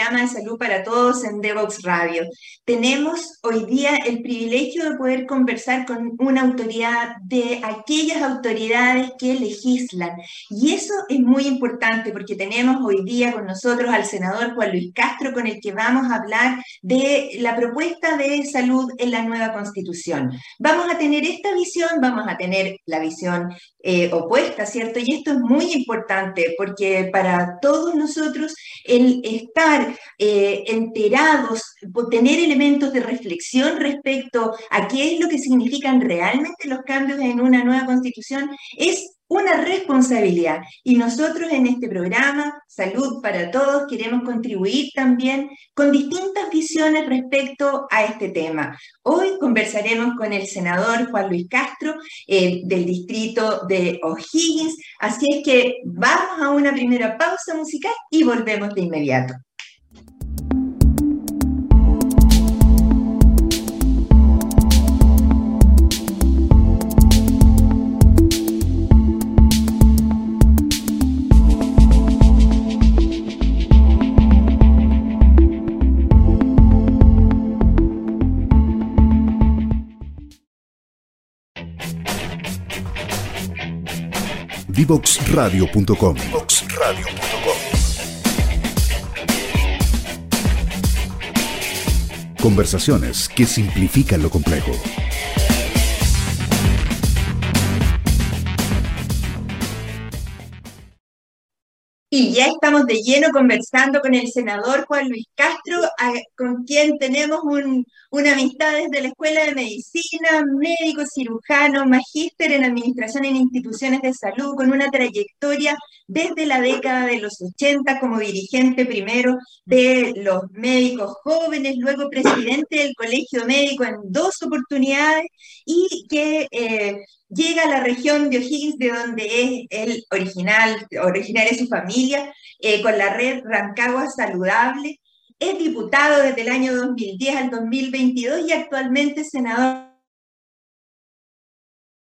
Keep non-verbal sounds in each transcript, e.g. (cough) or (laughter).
programa de salud para todos en Devox Radio. Tenemos hoy día el privilegio de poder conversar con una autoridad de aquellas autoridades que legislan. Y eso es muy importante porque tenemos hoy día con nosotros al senador Juan Luis Castro con el que vamos a hablar de la propuesta de salud en la nueva constitución. Vamos a tener esta visión, vamos a tener la visión eh, opuesta, ¿cierto? Y esto es muy importante porque para todos nosotros el estar eh, enterados, tener elementos de reflexión respecto a qué es lo que significan realmente los cambios en una nueva constitución es una responsabilidad. Y nosotros en este programa, Salud para Todos, queremos contribuir también con distintas visiones respecto a este tema. Hoy conversaremos con el senador Juan Luis Castro eh, del distrito de O'Higgins. Así es que vamos a una primera pausa musical y volvemos de inmediato. Divoxradio.com. Conversaciones que simplifican lo complejo. Y ya estamos de lleno conversando con el senador Juan Luis Castro, con quien tenemos una amistad desde la Escuela de Medicina, médico, cirujano, magíster en Administración en Instituciones de Salud, con una trayectoria desde la década de los 80 como dirigente primero de los médicos jóvenes, luego presidente del Colegio Médico en dos oportunidades y que eh, llega a la región de O'Higgins, de donde es el original, original de su familia, eh, con la red Rancagua Saludable. Es diputado desde el año 2010 al 2022 y actualmente senador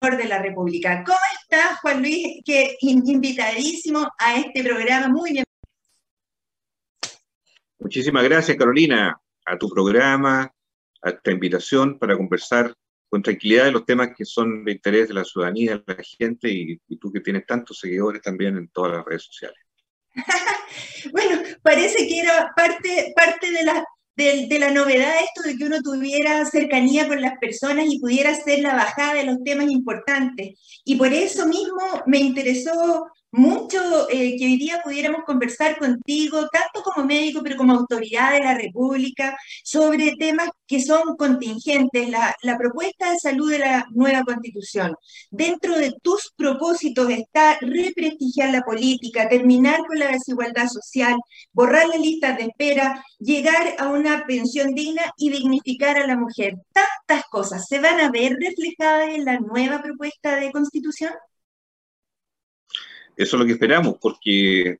de la República. ¿Cómo está, Juan Luis? Que invitadísimo a este programa. Muy bien. Muchísimas gracias, Carolina, a tu programa, a esta invitación para conversar con tranquilidad de los temas que son de interés de la ciudadanía, de la gente y, tú que tienes tantos seguidores también en todas las redes sociales. (laughs) bueno, parece que era parte, parte de, la, de, de, la novedad esto de que uno tuviera cercanía con las personas y pudiera hacer la bajada de los temas importantes. Y por eso mismo me interesó mucho eh, que hoy día pudiéramos conversar contigo, tanto como médico, pero como autoridad de la República, sobre temas que son contingentes, la, la, propuesta de salud de la nueva constitución. Dentro de tus propósitos está represtigiar la política, terminar con la desigualdad social, borrar las listas de espera, llegar a una pensión digna y dignificar a la mujer. Tantas cosas se van a ver reflejadas en la nueva propuesta de constitución. Eso es lo que esperamos, porque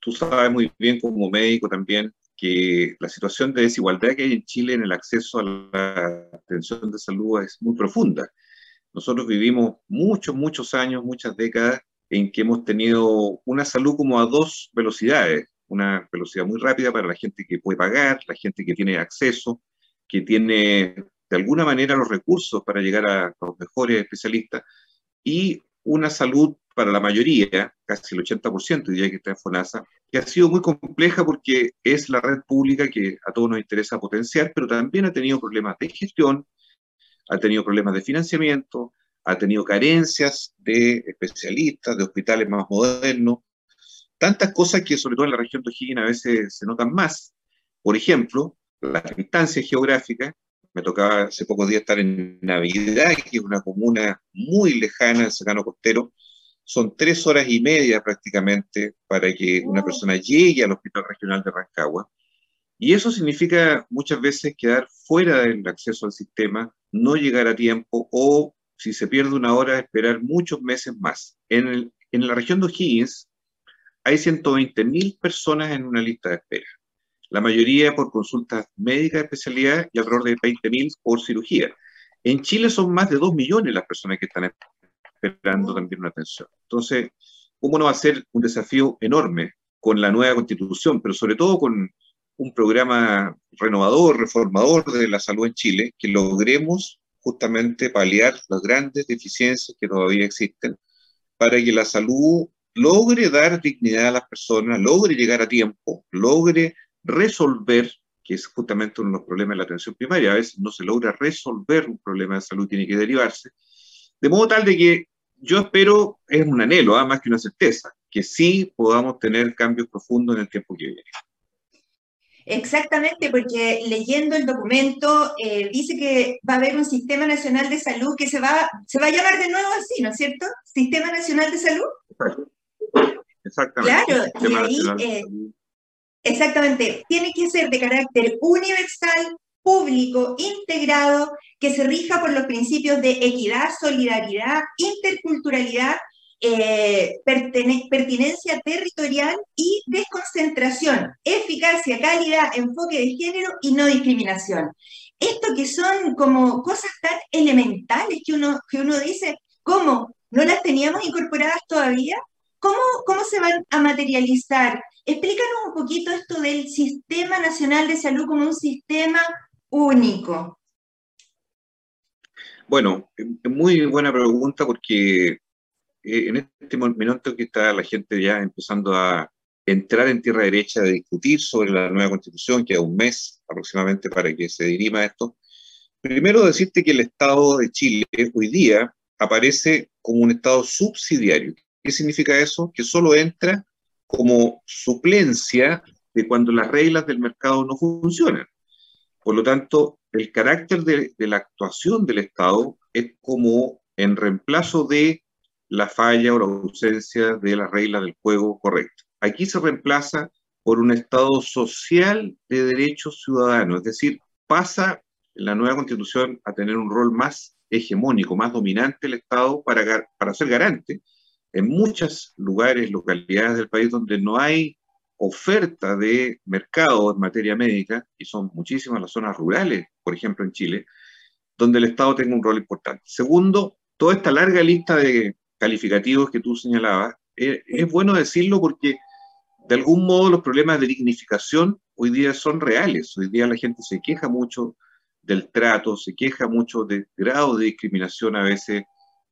tú sabes muy bien como médico también que la situación de desigualdad que hay en Chile en el acceso a la atención de salud es muy profunda. Nosotros vivimos muchos, muchos años, muchas décadas en que hemos tenido una salud como a dos velocidades, una velocidad muy rápida para la gente que puede pagar, la gente que tiene acceso, que tiene de alguna manera los recursos para llegar a los mejores especialistas, y una salud para la mayoría, casi el 80% diría que está en FONASA, que ha sido muy compleja porque es la red pública que a todos nos interesa potenciar, pero también ha tenido problemas de gestión, ha tenido problemas de financiamiento, ha tenido carencias de especialistas, de hospitales más modernos, tantas cosas que sobre todo en la región de O'Higgins a veces se notan más. Por ejemplo, la distancia geográfica, me tocaba hace pocos días estar en Navidad, que es una comuna muy lejana, en Secano Costero, son tres horas y media prácticamente para que una persona llegue al Hospital Regional de Rancagua. Y eso significa muchas veces quedar fuera del acceso al sistema, no llegar a tiempo o, si se pierde una hora, esperar muchos meses más. En, en la región de O'Higgins hay 120.000 personas en una lista de espera. La mayoría por consultas médicas de especialidad y alrededor de 20.000 por cirugía. En Chile son más de 2 millones las personas que están esperando también una atención. Entonces, ¿cómo no va a ser un desafío enorme con la nueva constitución, pero sobre todo con un programa renovador, reformador de la salud en Chile, que logremos justamente paliar las grandes deficiencias que todavía existen para que la salud logre dar dignidad a las personas, logre llegar a tiempo, logre resolver, que es justamente uno de los problemas de la atención primaria, a veces no se logra resolver un problema de salud, tiene que derivarse, de modo tal de que yo espero, es un anhelo, ¿ah? más que una certeza, que sí podamos tener cambios profundos en el tiempo que viene. Exactamente, porque leyendo el documento eh, dice que va a haber un Sistema Nacional de Salud que se va, se va a llamar de nuevo así, ¿no es cierto? Sistema Nacional de Salud. Exactamente. Claro, y ahí, eh, exactamente, tiene que ser de carácter universal, público, integrado, que se rija por los principios de equidad, solidaridad, interculturalidad eh, pertinencia territorial y desconcentración, eficacia, calidad, enfoque de género y no discriminación. Esto que son como cosas tan elementales que uno, que uno dice, ¿cómo? ¿No las teníamos incorporadas todavía? ¿Cómo, ¿Cómo se van a materializar? Explícanos un poquito esto del Sistema Nacional de Salud como un sistema único. Bueno, muy buena pregunta porque eh, en este momento que está la gente ya empezando a entrar en tierra derecha, a discutir sobre la nueva constitución, que un mes aproximadamente para que se dirima esto, primero decirte que el Estado de Chile hoy día aparece como un Estado subsidiario. ¿Qué significa eso? Que solo entra como suplencia de cuando las reglas del mercado no funcionan. Por lo tanto, el carácter de, la actuación del Estado es como en reemplazo de la falla o la ausencia de la regla del juego correcta. Aquí se reemplaza por un Estado social de derechos ciudadanos, es decir, pasa la nueva constitución a tener un rol más hegemónico, más dominante el Estado para, para ser garante en muchos lugares, localidades del país donde no hay oferta de mercado en materia médica, y son muchísimas las zonas rurales, por ejemplo en Chile, donde el Estado tenga un rol importante. Segundo, toda esta larga lista de calificativos que tú señalabas, eh, es bueno decirlo porque de algún modo los problemas de dignificación hoy día son reales. Hoy día la gente se queja mucho del trato, se queja mucho del grado de discriminación a veces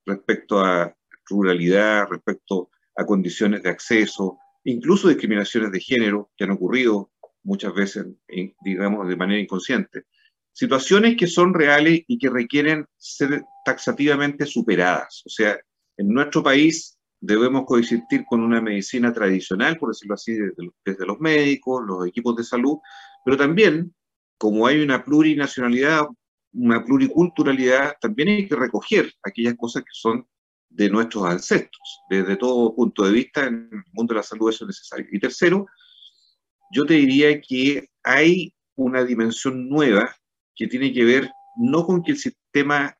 respecto a ruralidad, respecto a condiciones de acceso, incluso discriminaciones de género que han ocurrido muchas veces, digamos, de manera inconsciente. Situaciones que son reales y que requieren ser taxativamente superadas. O sea, en nuestro país debemos coexistir con una medicina tradicional, por decirlo así, desde los, médicos, los equipos de salud, pero también, como hay una plurinacionalidad, una pluriculturalidad, también hay que recoger aquellas cosas que son de nuestros ancestros. Desde todo punto de vista, en el mundo de la salud eso es necesario. Y tercero, yo te diría que hay una dimensión nueva que tiene que ver no con que el sistema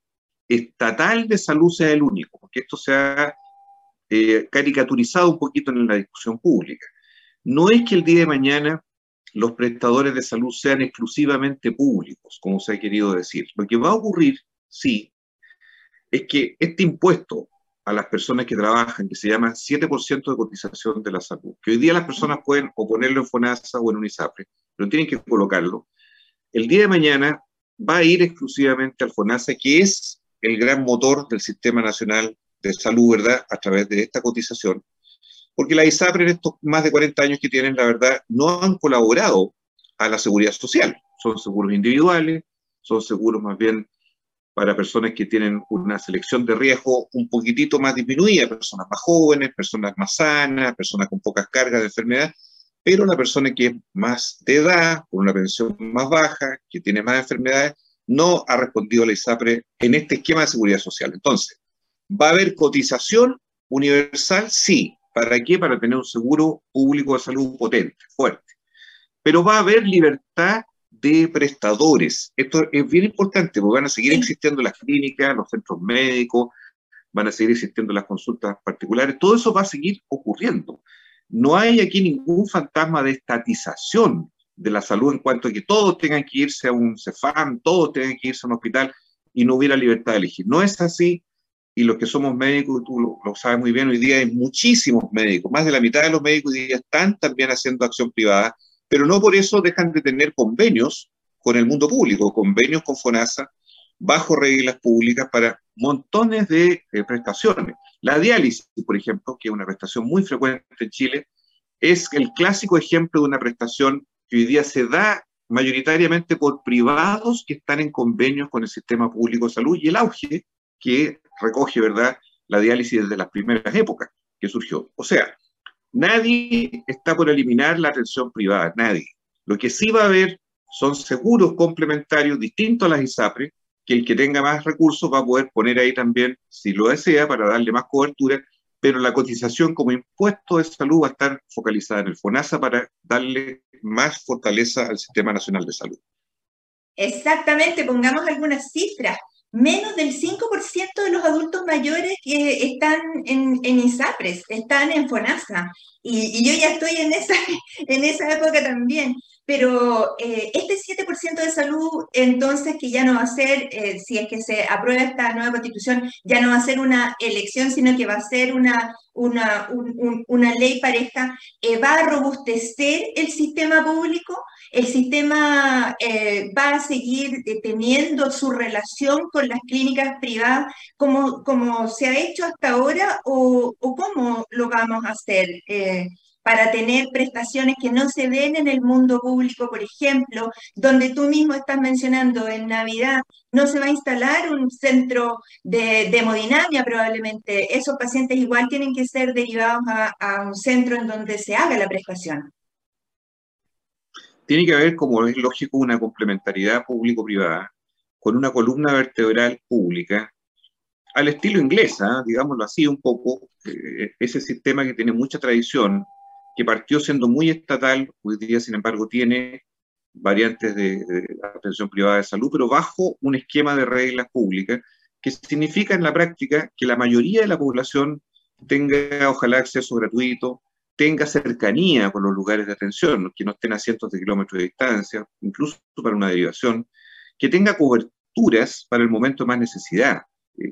estatal de salud sea el único, porque esto se ha eh, caricaturizado un poquito en la discusión pública. No es que el día de mañana los prestadores de salud sean exclusivamente públicos, como se ha querido decir. Lo que va a ocurrir, sí, es que este impuesto a las personas que trabajan, que se llama 7% de cotización de la salud, que hoy día las personas pueden o ponerlo en FONASA o en UNISAPRE, pero tienen que colocarlo, el día de mañana va a ir exclusivamente al FONASA, que es el gran motor del Sistema Nacional de Salud, ¿verdad?, a través de esta cotización. Porque la ISAPRE en estos más de 40 años que tienen, la verdad, no han colaborado a la seguridad social. Son seguros individuales, son seguros más bien para personas que tienen una selección de riesgo un poquitito más disminuida, personas más jóvenes, personas más sanas, personas con pocas cargas de enfermedad, pero la persona que es más de edad, con una pensión más baja, que tiene más enfermedades, no ha respondido la ISAPRE en este esquema de seguridad social. Entonces, ¿va a haber cotización universal? Sí. ¿Para qué? Para tener un seguro público de salud potente, fuerte. Pero va a haber libertad de prestadores. Esto es bien importante porque van a seguir existiendo las clínicas, los centros médicos, van a seguir existiendo las consultas particulares. Todo eso va a seguir ocurriendo. No hay aquí ningún fantasma de estatización de la salud en cuanto a que todos tengan que irse a un CEFAM, todos tengan que irse a un hospital y no hubiera libertad de elegir. No es así y los que somos médicos, tú lo, sabes muy bien, hoy día hay muchísimos médicos, más de la mitad de los médicos hoy día están también haciendo acción privada, pero no por eso dejan de tener convenios con el mundo público, convenios con FONASA, bajo reglas públicas para montones de eh, prestaciones. La diálisis, por ejemplo, que es una prestación muy frecuente en Chile, es el clásico ejemplo de una prestación que hoy día se da mayoritariamente por privados que están en convenios con el sistema público de salud y el auge que recoge, ¿verdad?, la diálisis desde las primeras épocas que surgió. O sea, nadie está por eliminar la atención privada, nadie. Lo que sí va a haber son seguros complementarios distintos a las ISAPRE, que el que tenga más recursos va a poder poner ahí también, si lo desea, para darle más cobertura, pero la cotización como impuesto de salud va a estar focalizada en el FONASA para darle más fortaleza al Sistema Nacional de Salud. Exactamente, pongamos algunas cifras menos del 5% de los adultos mayores que están en, en ISAPRES, están en FONASA. Y, yo ya estoy en esa, (laughs) en esa época también. Pero eh, este 7% de salud, entonces, que ya no va a ser, eh, si es que se aprueba esta nueva constitución, ya no va a ser una elección, sino que va a ser una, una, una ley pareja, eh, va a robustecer el sistema público, el sistema va a seguir teniendo su relación con las clínicas privadas como, como se ha hecho hasta ahora o, o cómo lo vamos a hacer para tener prestaciones que no se ven en el mundo público, por ejemplo, donde tú mismo estás mencionando en Navidad, no se va a instalar un centro de, hemodinamia probablemente. Esos pacientes igual tienen que ser derivados a, un centro en donde se haga la prestación. Tiene que haber, como es lógico, una complementariedad público-privada con una columna vertebral pública al estilo inglesa, digámoslo así un poco, eh, ese sistema que tiene mucha tradición que partió siendo muy estatal, hoy día, sin embargo, tiene variantes de, atención privada de salud, pero bajo un esquema de reglas públicas, que significa en la práctica que la mayoría de la población tenga, ojalá, acceso gratuito, tenga cercanía con los lugares de atención, que no estén a cientos de kilómetros de distancia, incluso para una derivación, que tenga coberturas para el momento más necesidad,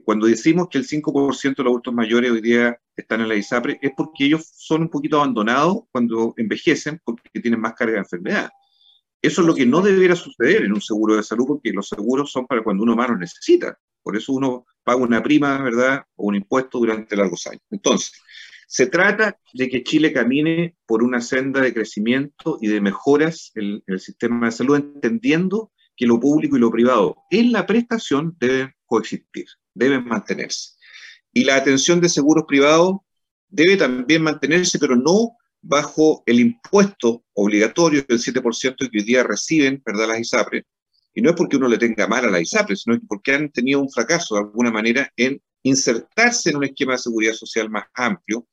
cuando decimos que el 5% de los adultos mayores hoy día están en la ISAPRE, es porque ellos son un poquito abandonados cuando envejecen porque tienen más carga de enfermedad. Eso es lo que no debería suceder en un seguro de salud, porque los seguros son para cuando uno más los necesita. Por eso uno paga una prima, ¿verdad? O un impuesto durante largos años. Entonces, se trata de que Chile camine por una senda de crecimiento y de mejoras en el sistema de salud, entendiendo que lo público y lo privado en la prestación deben coexistir deben mantenerse. Y la atención de seguros privados debe también mantenerse, pero no bajo el impuesto obligatorio del 7% que hoy día reciben ¿verdad? las ISAPRE. Y no es porque uno le tenga mal a la ISAPRE, sino porque han tenido un fracaso de alguna manera en insertarse en un esquema de seguridad social más amplio,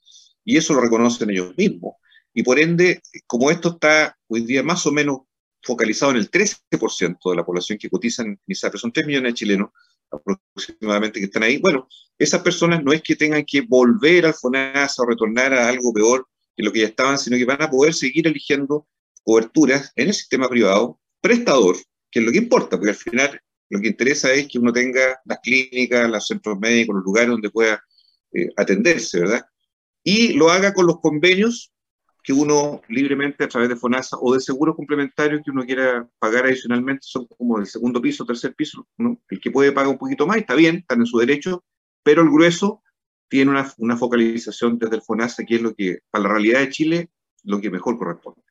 y eso lo reconocen ellos mismos. Y por ende, como esto está hoy día más o menos focalizado en el 13% de la población que cotiza en ISAPRE, son 3 millones de chilenos, aproximadamente que están ahí, bueno, esas personas no es que tengan que volver al FONASA o retornar a algo peor que lo que ya estaban, sino que van a poder seguir eligiendo coberturas en el sistema privado, prestador, que es lo que importa, porque al final lo que interesa es que uno tenga las clínicas, los centros médicos, los lugares donde pueda eh, atenderse, ¿verdad? Y lo haga con los convenios que uno libremente a través de FONASA o de seguros complementarios que uno quiera pagar adicionalmente, son como el segundo piso, tercer piso, el que puede pagar un poquito más, está bien, están en su derecho, pero el grueso tiene una, una focalización desde el FONASA, que es lo que, para la realidad de Chile, lo que mejor corresponde.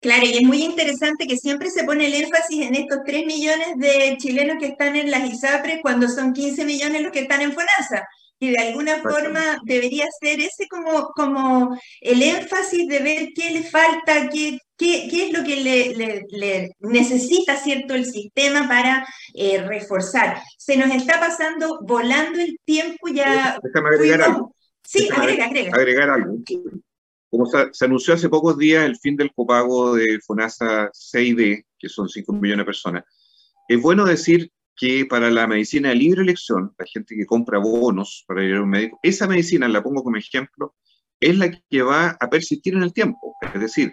Claro, y es muy interesante que siempre se pone el énfasis en estos 3 millones de chilenos que están en las ISAPRES cuando son 15 millones los que están en FONASA y de alguna forma debería ser ese como, como el énfasis de ver qué le falta, qué, qué, qué es lo que le, le, necesita ¿cierto? el sistema para eh, reforzar. Se nos está pasando volando el tiempo ya. Déjame agregar algo. Sí, agrega, agrega. Agregar algo. Como se, se, anunció hace pocos días el fin del copago de FONASA 6D, que son 5 millones de personas, es bueno decir que para la medicina de libre elección, la gente que compra bonos para ir a un médico, esa medicina, la pongo como ejemplo, es la que va a persistir en el tiempo. Es decir,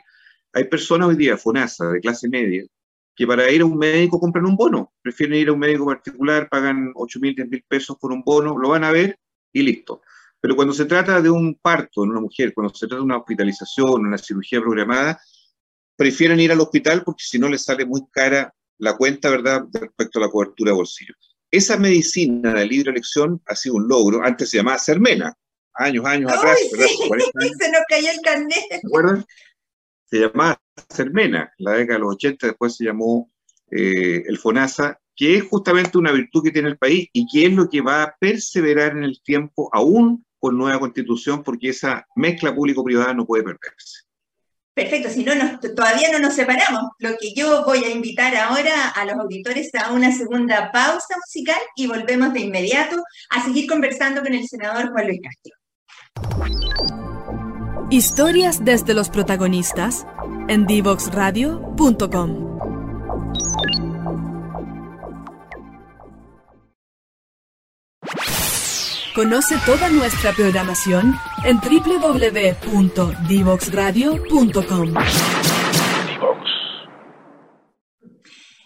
Hay personas hoy día, FONASA, de clase media, que para ir a un médico compran un bono. Prefieren ir a un médico particular, pagan 8 mil, 10 mil pesos por un bono, lo van a ver y listo. Pero cuando se trata de un parto en una mujer, cuando se trata de una hospitalización, una cirugía programada, prefieren ir al hospital porque si no les sale muy cara la cuenta, ¿verdad?, respecto a la cobertura de bolsillo. Esa medicina de libre elección ha sido un logro. Antes se llamaba Sermena, años, años atrás. (laughs) Se nos cayó el carnet. ¿Se acuerdan? Se llamaba Sermena, en la década de los 80, después se llamó eh, el FONASA, que es justamente una virtud que tiene el país y que es lo que va a perseverar en el tiempo, aún con nueva constitución, porque esa mezcla público-privada no puede perderse. Perfecto, si no, todavía no nos separamos. Lo que yo voy a invitar ahora a los auditores a una segunda pausa musical y volvemos de inmediato a seguir conversando con el senador Juan Luis Castro. Historias desde los protagonistas en divoxradio.com. Conoce toda nuestra programación en www.divoxradio.com.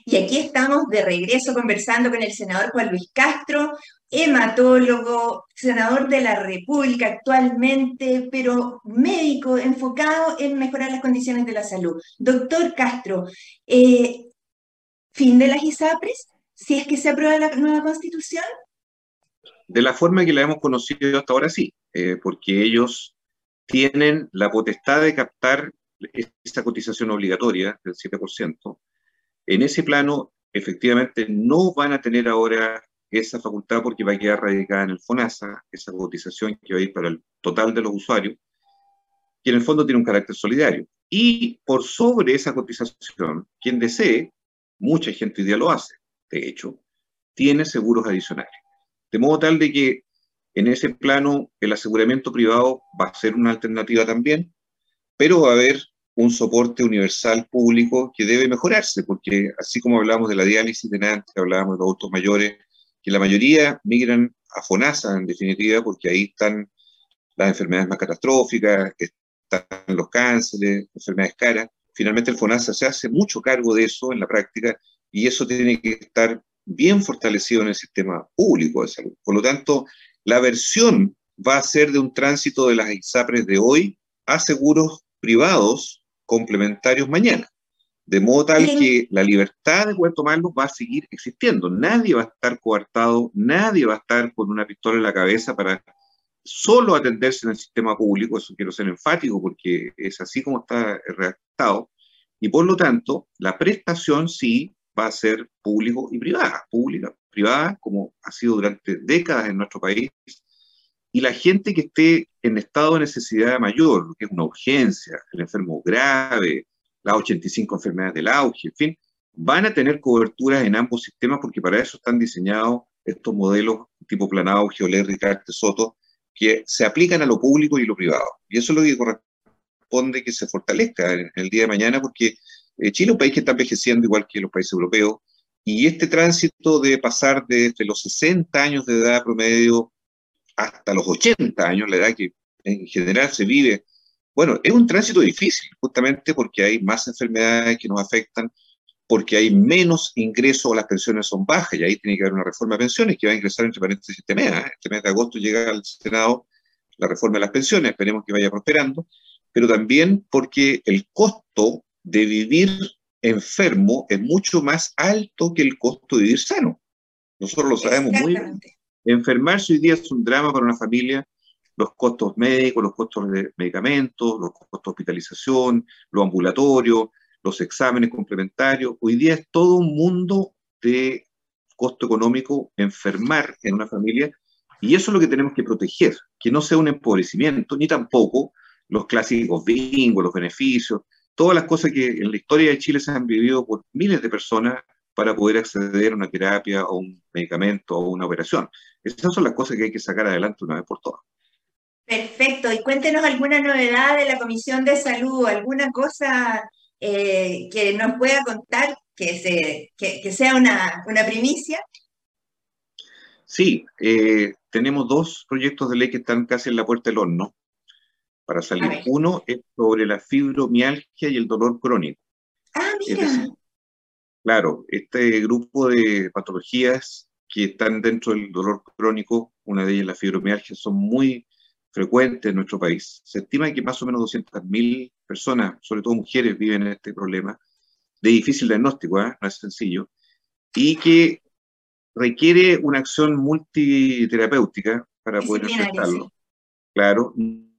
Y aquí estamos de regreso conversando con el senador Juan Luis Castro, hematólogo, senador de la República actualmente, pero médico enfocado en mejorar las condiciones de la salud. Doctor Castro, eh, ¿fin de las ISAPRES? Si es que se aprueba la nueva constitución, de la forma que la hemos conocido hasta ahora, sí, eh, porque ellos tienen la potestad de captar esa cotización obligatoria del 7%. En ese plano, efectivamente, no van a tener ahora esa facultad porque va a quedar radicada en el FONASA, esa cotización que va a ir para el total de los usuarios, que en el fondo tiene un carácter solidario. Y por sobre esa cotización, quien desee, mucha gente hoy día lo hace, de hecho, tiene seguros adicionales. De modo tal de que en ese plano el aseguramiento privado va a ser una alternativa también, pero va a haber un soporte universal público que debe mejorarse, porque así como hablamos de la diálisis de antes, hablábamos de los adultos mayores, que la mayoría migran a FONASA en definitiva, porque ahí están las enfermedades más catastróficas, están los cánceres, enfermedades caras. Finalmente el FONASA se hace mucho cargo de eso en la práctica y eso tiene que estar bien fortalecido en el sistema público de salud. Por lo tanto, la versión va a ser de un tránsito de las ISAPRES de hoy a seguros privados complementarios mañana. De modo tal que la libertad de poder tomarlos va a seguir existiendo. Nadie va a estar coartado, nadie va a estar con una pistola en la cabeza para solo atenderse en el sistema público. Eso quiero ser enfático porque es así como está redactado. Y por lo tanto, la prestación sí va a ser público y privada, pública, privada, como ha sido durante décadas en nuestro país. Y la gente que esté en estado de necesidad mayor, que es una urgencia, el enfermo grave, las 85 enfermedades del auge, en fin, van a tener coberturas en ambos sistemas porque para eso están diseñados estos modelos tipo Planado, Geoler, Carte Soto, que se aplican a lo público y lo privado. Y eso es lo que corresponde que se fortalezca en el día de mañana porque eh, Chile es un país que está envejeciendo igual que los países europeos, y este tránsito de pasar desde los 60 años de edad promedio hasta los 80 años, la edad que en general se vive, bueno, es un tránsito difícil, justamente porque hay más enfermedades que nos afectan, porque hay menos ingresos o las pensiones son bajas, y ahí tiene que haber una reforma de pensiones que va a ingresar entre paréntesis este mes. ¿eh? Este mes de agosto llega al Senado la reforma de las pensiones, esperemos que vaya prosperando, pero también porque el costo de vivir enfermo es mucho más alto que el costo de vivir sano. Nosotros lo sabemos muy bien. Enfermarse hoy día es un drama para una familia. Los costos médicos, los costos de medicamentos, los costos de hospitalización, los ambulatorios, los exámenes complementarios. Hoy día es todo un mundo de costo económico enfermar en una familia y eso es lo que tenemos que proteger, que no sea un empobrecimiento, ni tampoco los clásicos bingos, los beneficios, todas las cosas que en la historia de Chile se han vivido por miles de personas para poder acceder a una terapia o un medicamento o una operación. Esas son las cosas que hay que sacar adelante una vez por todas. Perfecto. Y cuéntenos alguna novedad de la Comisión de Salud, alguna cosa eh, que nos pueda contar que, se, que, sea una, una, primicia. Sí, eh, tenemos dos proyectos de ley que están casi en la puerta del horno. Para salir. Uno es sobre la fibromialgia y el dolor crónico. Ah, mira. claro, este grupo de patologías que están dentro del dolor crónico, una de ellas la fibromialgia, son muy frecuentes en nuestro país. Se estima que más o menos 200.000 personas, sobre todo mujeres, viven en este problema de difícil diagnóstico, ¿eh? no es sencillo, y que requiere una acción multiterapéutica para poder enfrentarlo. Claro,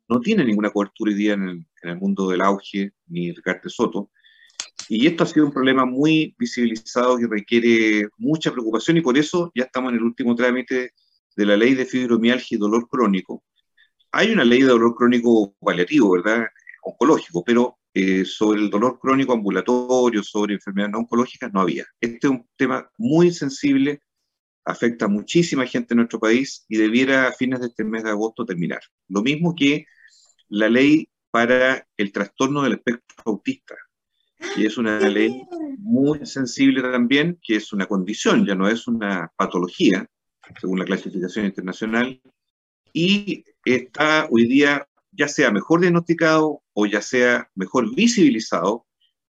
no tiene ninguna cobertura hoy día en el, mundo del auge, ni Ricardo Soto, y esto ha sido un problema muy visibilizado que requiere mucha preocupación y por eso ya estamos en el último trámite de la ley de fibromialgia y dolor crónico. Hay una ley de dolor crónico paliativo, ¿verdad? Oncológico, pero eh, sobre el dolor crónico ambulatorio, sobre enfermedades no oncológicas, no había. Este es un tema muy sensible, afecta a muchísima gente en nuestro país y debiera a fines de este mes de agosto terminar. Lo mismo que la ley para el trastorno del espectro autista, que es una ley muy sensible también, que es una condición, ya no es una patología, según la clasificación internacional, y está hoy día ya sea mejor diagnosticado o ya sea mejor visibilizado,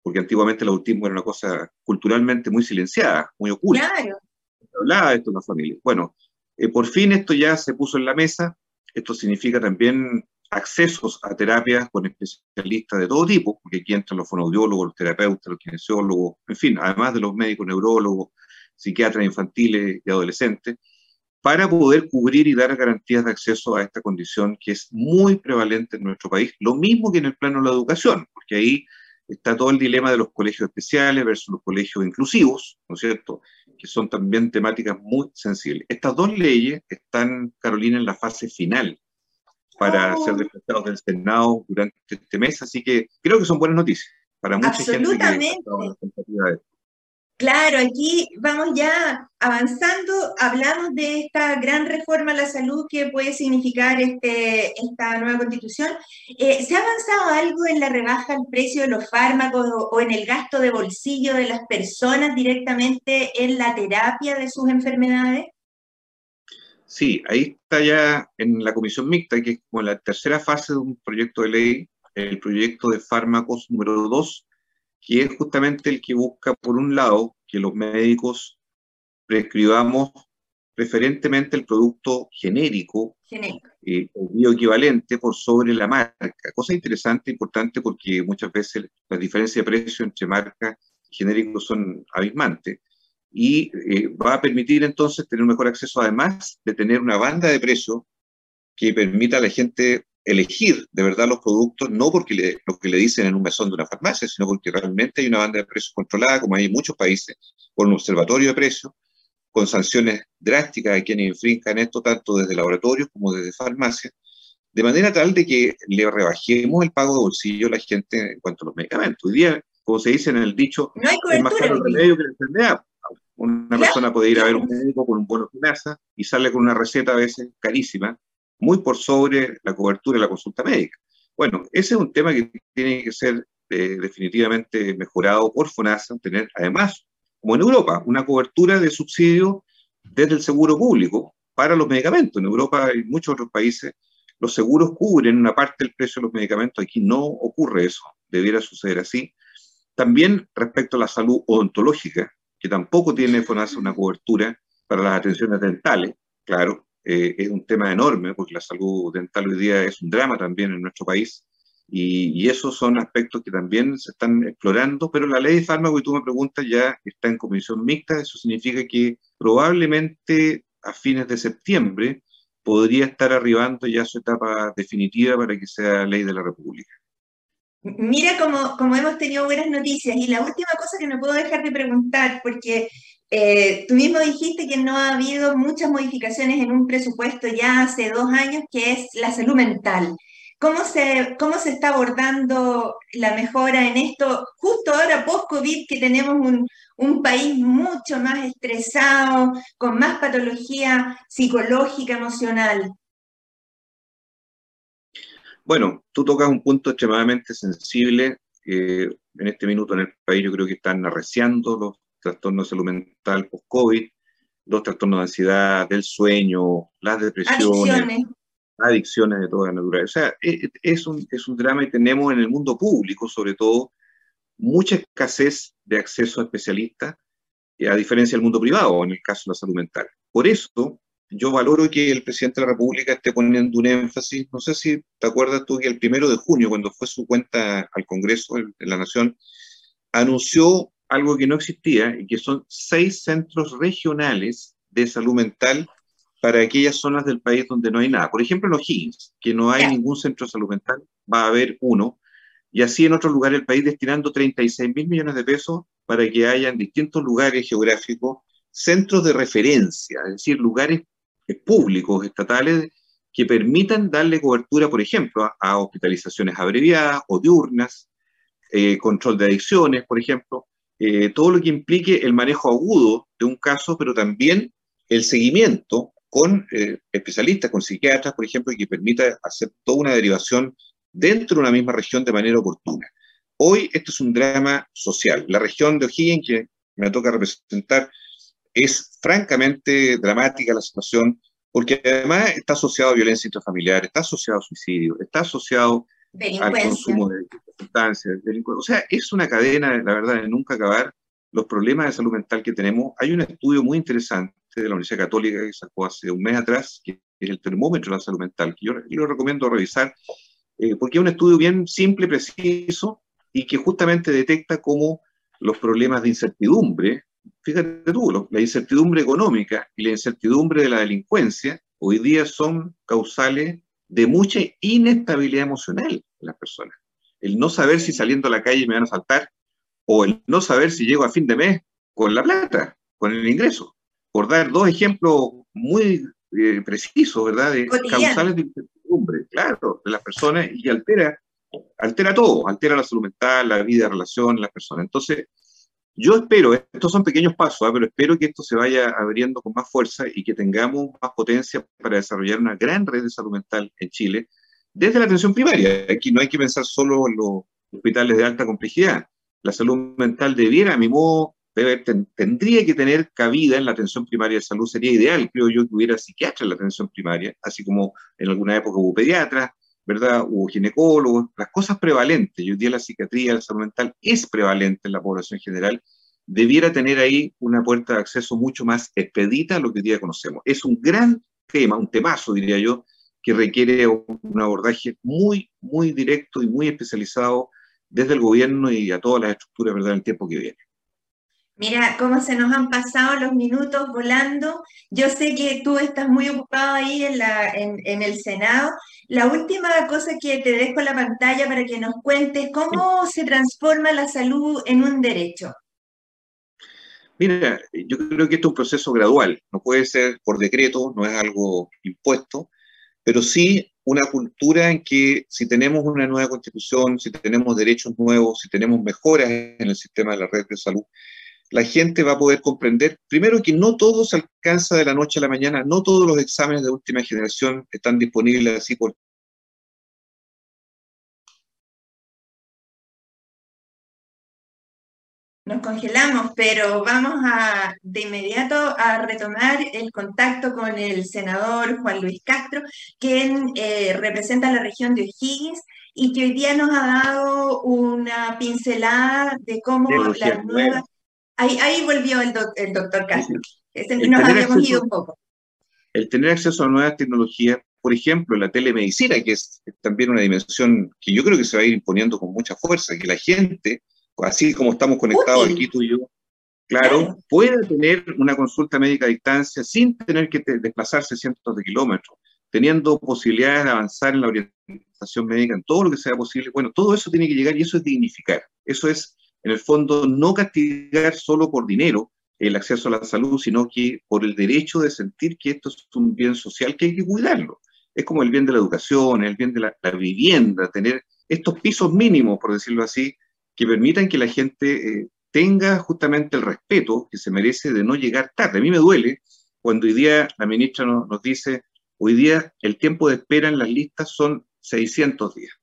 porque antiguamente el autismo era una cosa culturalmente muy silenciada, muy oculta. Claro. hablaba de esto en la familia. Bueno, eh, por fin esto ya se puso en la mesa. Esto significa también accesos a terapias con especialistas de todo tipo, porque aquí entran los fonoaudiólogos, los terapeutas, los kinesiólogos, en fin, además de los médicos neurólogos, psiquiatras infantiles y adolescentes, para poder cubrir y dar garantías de acceso a esta condición que es muy prevalente en nuestro país, lo mismo que en el plano de la educación, porque ahí está todo el dilema de los colegios especiales versus los colegios inclusivos, ¿no es cierto?, que son también temáticas muy sensibles. Estas dos leyes están, Carolina, en la fase final para ser despachados del Senado durante este mes, así que creo que son buenas noticias para mucha gente que Claro, aquí vamos ya avanzando, hablamos de esta gran reforma a la salud que puede significar este, esta nueva constitución. Eh, ¿Se ha avanzado algo en la rebaja del precio de los fármacos o, en el gasto de bolsillo de las personas directamente en la terapia de sus enfermedades? Sí, ahí está ya en la comisión mixta, que es como la tercera fase de un proyecto de ley, el proyecto de fármacos número 2, que es justamente el que busca, por un lado, que los médicos prescribamos preferentemente el producto genérico, eh, o bioequivalente por sobre la marca. Cosa interesante, importante, porque muchas veces las diferencias de precio entre marcas y genéricos son abismantes y eh, va a permitir entonces tener un mejor acceso, además de tener una banda de precios que permita a la gente elegir de verdad los productos, no porque lo que le dicen en un mesón de una farmacia, sino porque realmente hay una banda de precios controlada, como hay en muchos países, con un observatorio de precios, con sanciones drásticas a quienes infrinjan esto, tanto desde laboratorios como desde farmacias, de manera tal de que le rebajemos el pago de bolsillo a la gente en cuanto a los medicamentos. Hoy día, como se dice en el dicho, es más caro el remedio que la enfermedad. Una persona puede ir a ver un médico con un bono de finanzas y sale con una receta a veces carísima, muy por sobre la cobertura de la consulta médica. Bueno, ese es un tema que tiene que ser eh, definitivamente mejorado por FONASA, tener además, como en Europa, una cobertura de subsidio desde el seguro público para los medicamentos. En Europa y muchos otros países los seguros cubren una parte del precio de los medicamentos. Aquí no ocurre eso, debiera suceder así. También respecto a la salud odontológica, que tampoco tiene FONASA una cobertura para las atenciones dentales, claro, eh, es un tema enorme, porque la salud dental hoy día es un drama también en nuestro país, y, esos son aspectos que también se están explorando, pero la ley de fármaco, y tú me preguntas, ya está en comisión mixta, eso significa que probablemente a fines de septiembre podría estar arribando ya su etapa definitiva para que sea ley de la República. Mira como hemos tenido buenas noticias y la última cosa que no puedo dejar de preguntar, porque eh, tú mismo dijiste que no ha habido muchas modificaciones en un presupuesto ya hace dos años, que es la salud mental. ¿Cómo se, cómo se está abordando la mejora en esto justo ahora post-COVID que tenemos un, un país mucho más estresado, con más patología psicológica, emocional? Bueno, tú tocas un punto extremadamente sensible. Eh, en este minuto en el país yo creo que están arreciando los trastornos de salud mental post-COVID, los trastornos de ansiedad, del sueño, las depresiones, adicciones de toda naturaleza. O sea, e, e, es un, es un drama y tenemos en el mundo público, sobre todo, mucha escasez de acceso a especialistas, a diferencia del mundo privado, en el caso de la salud mental. Por eso, yo valoro que el presidente de la República esté poniendo un énfasis, no sé si te acuerdas tú que el primero de junio, cuando fue su cuenta al Congreso de la Nación, anunció algo que no existía y que son seis centros regionales de salud mental para aquellas zonas del país donde no hay nada. Por ejemplo, en O'Higgins, que no hay ningún centro de salud mental, va a haber uno, y así en otros lugares del país destinando 36 mil millones de pesos para que haya en distintos lugares geográficos centros de referencia, es decir, lugares públicos, estatales, que permitan darle cobertura, por ejemplo, a, hospitalizaciones abreviadas o diurnas, eh, control de adicciones, por ejemplo, eh, todo lo que implique el manejo agudo de un caso, pero también el seguimiento con eh, especialistas, con psiquiatras, por ejemplo, y que permita hacer toda una derivación dentro de una misma región de manera oportuna. Hoy esto es un drama social. La región de O'Higgins, que me toca representar, es francamente dramática la situación, porque además está asociado a violencia intrafamiliar, está asociado a suicidio, está asociado al consumo de sustancias, O sea, es una cadena, la verdad, de nunca acabar los problemas de salud mental que tenemos. Hay un estudio muy interesante de la Universidad Católica que sacó hace un mes atrás, que es el termómetro de la salud mental, que yo, lo recomiendo revisar, eh, porque es un estudio bien simple, preciso, y que justamente detecta cómo los problemas de incertidumbre fíjate tú, la incertidumbre económica y la incertidumbre de la delincuencia hoy día son causales de mucha inestabilidad emocional en las personas. El no saber si saliendo a la calle me van a saltar o el no saber si llego a fin de mes con la plata, con el ingreso. Por dar dos ejemplos muy eh, precisos, ¿verdad? De causales de incertidumbre, claro, de las personas y altera, altera todo, altera la salud mental, la vida, la relación, las personas. Entonces, yo espero, estos son pequeños pasos, ¿ah? pero espero que esto se vaya abriendo con más fuerza y que tengamos más potencia para desarrollar una gran red de salud mental en Chile, desde la atención primaria. Aquí no hay que pensar solo en los hospitales de alta complejidad. La salud mental debiera, a mi modo, tendría que tener cabida en la atención primaria de salud. Sería ideal, creo yo, que hubiera psiquiatras en la atención primaria, así como en alguna época hubo pediatras, ¿verdad? Hubo ginecólogos, las cosas prevalentes, y hoy día la psiquiatría, la salud mental es prevalente en la población general, debiera tener ahí una puerta de acceso mucho más expedita a lo que hoy día conocemos. Es un gran tema, un temazo, diría yo, que requiere un abordaje muy, muy directo y muy especializado desde el gobierno y a todas las estructuras, ¿verdad?, en el tiempo que viene. Mira cómo se nos han pasado los minutos volando. Yo sé que tú estás muy ocupado ahí en, la, en, el Senado. La última cosa que te dejo la pantalla para que nos cuentes cómo se transforma la salud en un derecho. Mira, yo creo que esto es un proceso gradual, no puede ser por decreto, no es algo impuesto, pero sí una cultura en que si tenemos una nueva constitución, si tenemos derechos nuevos, si tenemos mejoras en el sistema de la red de salud, la gente va a poder comprender, primero que no todo se alcanza de la noche a la mañana, no todos los exámenes de última generación están disponibles así por... Nos congelamos, pero vamos a de inmediato a retomar el contacto con el senador Juan Luis Castro, quien eh, representa la región de O'Higgins y que hoy día nos ha dado una pincelada de cómo la nueva... Ahí, volvió el, doctor Castro. Nos habíamos ido un poco. El tener acceso a nuevas tecnologías, por ejemplo, la telemedicina, que es también una dimensión que yo creo que se va a ir imponiendo con mucha fuerza, que la gente, así como estamos conectados aquí tú y yo, claro, pueda tener una consulta médica a distancia sin tener que desplazarse cientos de kilómetros, teniendo posibilidades de avanzar en la orientación médica, en todo lo que sea posible. Bueno, todo eso tiene que llegar y eso es dignificar. Eso es en el fondo, no castigar solo por dinero el acceso a la salud, sino que por el derecho de sentir que esto es un bien social que hay que cuidarlo. Es como el bien de la educación, el bien de la, vivienda, tener estos pisos mínimos, por decirlo así, que permitan que la gente eh, tenga justamente el respeto que se merece de no llegar tarde. A mí me duele cuando hoy día la ministra nos dice, hoy día el tiempo de espera en las listas son 600 días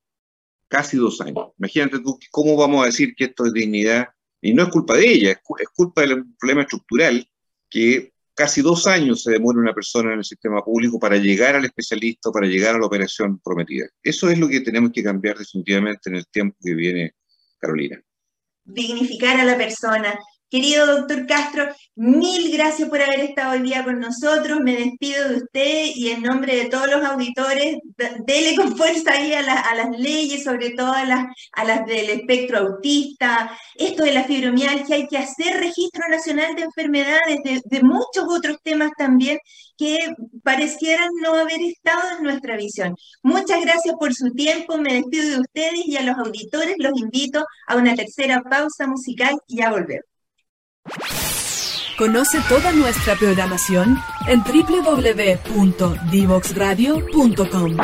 casi dos años. Imagínate tú cómo vamos a decir que esto es dignidad, y no es culpa de ella, es, culpa del problema estructural que casi dos años se demora una persona en el sistema público para llegar al especialista, para llegar a la operación prometida. Eso es lo que tenemos que cambiar definitivamente en el tiempo que viene, Carolina. Dignificar a la persona, Querido doctor Castro, mil gracias por haber estado hoy día con nosotros. Me despido de usted y en nombre de todos los auditores, dele con fuerza ahí a, las leyes, sobre todo a las, a del espectro autista. Esto de la fibromialgia, hay que hacer registro nacional de enfermedades, de, de muchos otros temas también que parecieran no haber estado en nuestra visión. Muchas gracias por su tiempo. Me despido de ustedes y a los auditores los invito a una tercera pausa musical y a volver. Conoce toda nuestra programación en www.divoxradio.com.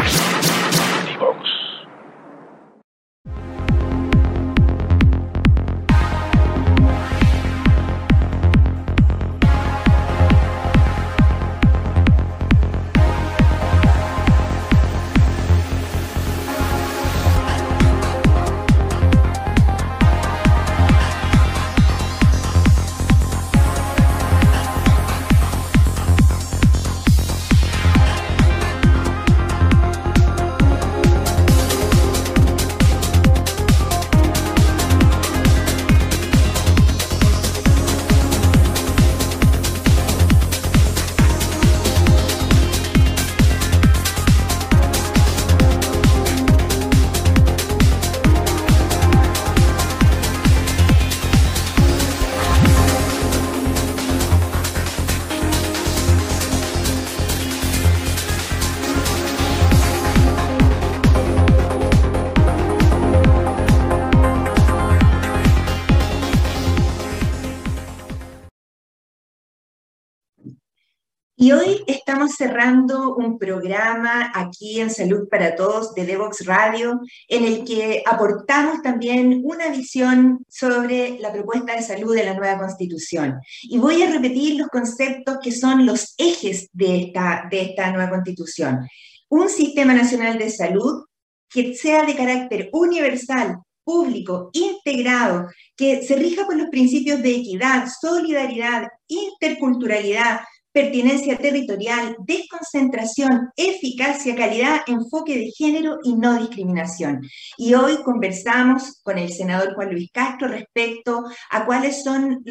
cerrando un programa aquí en Salud para Todos de Devox Radio, en el que aportamos también una visión sobre la propuesta de salud de la nueva Constitución. Y voy a repetir los conceptos que son los ejes de esta, de esta nueva Constitución. Un sistema nacional de salud que sea de carácter universal, público, integrado, que se rija por los principios de equidad, solidaridad, interculturalidad, pertinencia territorial, desconcentración, eficacia, calidad, enfoque de género y no discriminación. Y hoy conversamos con el senador Juan Luis Castro respecto a cuáles son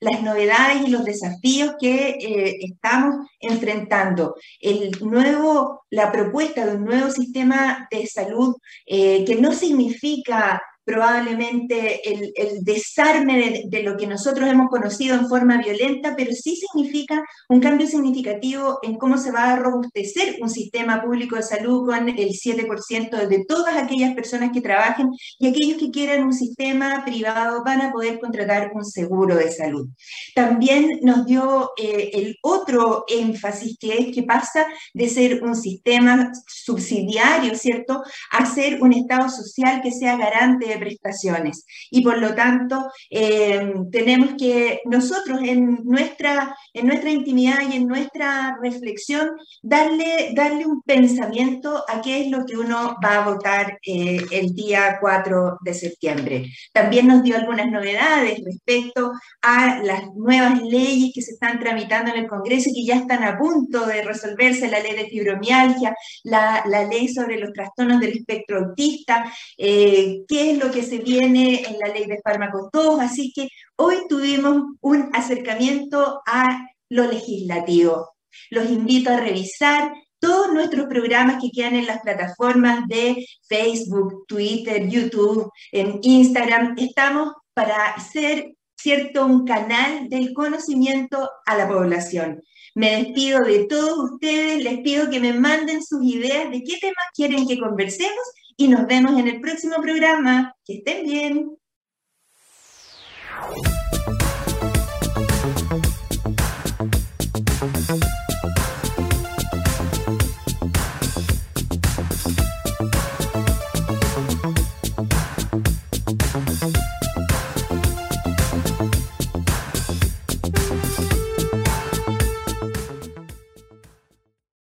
las novedades y los desafíos que eh, estamos enfrentando. El nuevo, la propuesta de un nuevo sistema de salud eh, que no significa probablemente el, desarme de, lo que nosotros hemos conocido en forma violenta, pero sí significa un cambio significativo en cómo se va a robustecer un sistema público de salud con el 7% de todas aquellas personas que trabajen y aquellos que quieran un sistema privado van a poder contratar un seguro de salud. También nos dio eh, el otro énfasis que es que pasa de ser un sistema subsidiario, ¿cierto?, a ser un Estado social que sea garante de prestaciones. Y por lo tanto, eh, tenemos que nosotros en nuestra, en nuestra intimidad y en nuestra reflexión darle, darle un pensamiento a qué es lo que uno va a votar eh, el día 4 de septiembre. También nos dio algunas novedades respecto a las nuevas leyes que se están tramitando en el Congreso y que ya están a punto de resolverse, la ley de fibromialgia, la, la ley sobre los trastornos del espectro autista, eh, qué es lo que se viene en la ley de fármacos 2, así que hoy tuvimos un acercamiento a lo legislativo. Los invito a revisar todos nuestros programas que quedan en las plataformas de Facebook, Twitter, YouTube, en Instagram. Estamos para ser, cierto, un canal del conocimiento a la población. Me despido de todos ustedes, les pido que me manden sus ideas de qué temas quieren que conversemos y nos vemos en el próximo programa. Que estén bien.